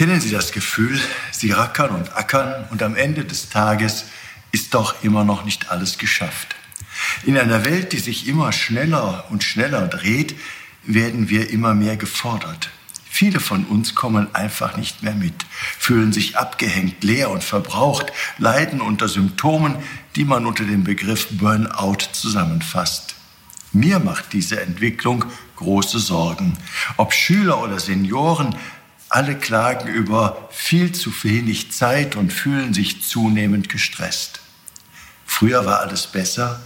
Kennen Sie das Gefühl, Sie rackern und ackern und am Ende des Tages ist doch immer noch nicht alles geschafft. In einer Welt, die sich immer schneller und schneller dreht, werden wir immer mehr gefordert. Viele von uns kommen einfach nicht mehr mit, fühlen sich abgehängt, leer und verbraucht, leiden unter Symptomen, die man unter dem Begriff Burnout zusammenfasst. Mir macht diese Entwicklung große Sorgen. Ob Schüler oder Senioren, alle klagen über viel zu wenig Zeit und fühlen sich zunehmend gestresst. Früher war alles besser?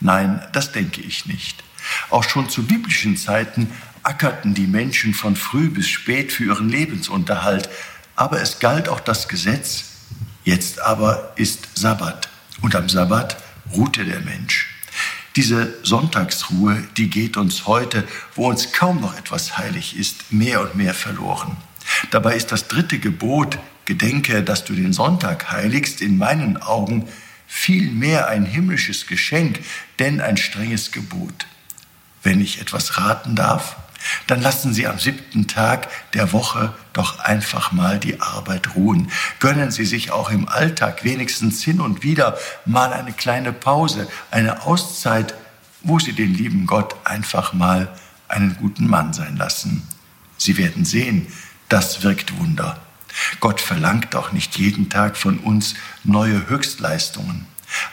Nein, das denke ich nicht. Auch schon zu biblischen Zeiten ackerten die Menschen von früh bis spät für ihren Lebensunterhalt, aber es galt auch das Gesetz. Jetzt aber ist Sabbat und am Sabbat ruhte der Mensch. Diese Sonntagsruhe, die geht uns heute, wo uns kaum noch etwas heilig ist, mehr und mehr verloren. Dabei ist das dritte Gebot, gedenke, dass du den Sonntag heiligst, in meinen Augen viel mehr ein himmlisches Geschenk, denn ein strenges Gebot. Wenn ich etwas raten darf, dann lassen Sie am siebten Tag der Woche doch einfach mal die Arbeit ruhen. Gönnen Sie sich auch im Alltag wenigstens hin und wieder mal eine kleine Pause, eine Auszeit, wo Sie den lieben Gott einfach mal einen guten Mann sein lassen. Sie werden sehen, das wirkt Wunder. Gott verlangt auch nicht jeden Tag von uns neue Höchstleistungen.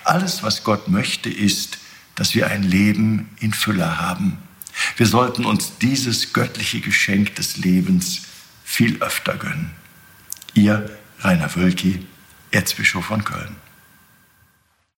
Alles, was Gott möchte, ist, dass wir ein Leben in Fülle haben. Wir sollten uns dieses göttliche Geschenk des Lebens viel öfter gönnen. Ihr Rainer Wölki, Erzbischof von Köln.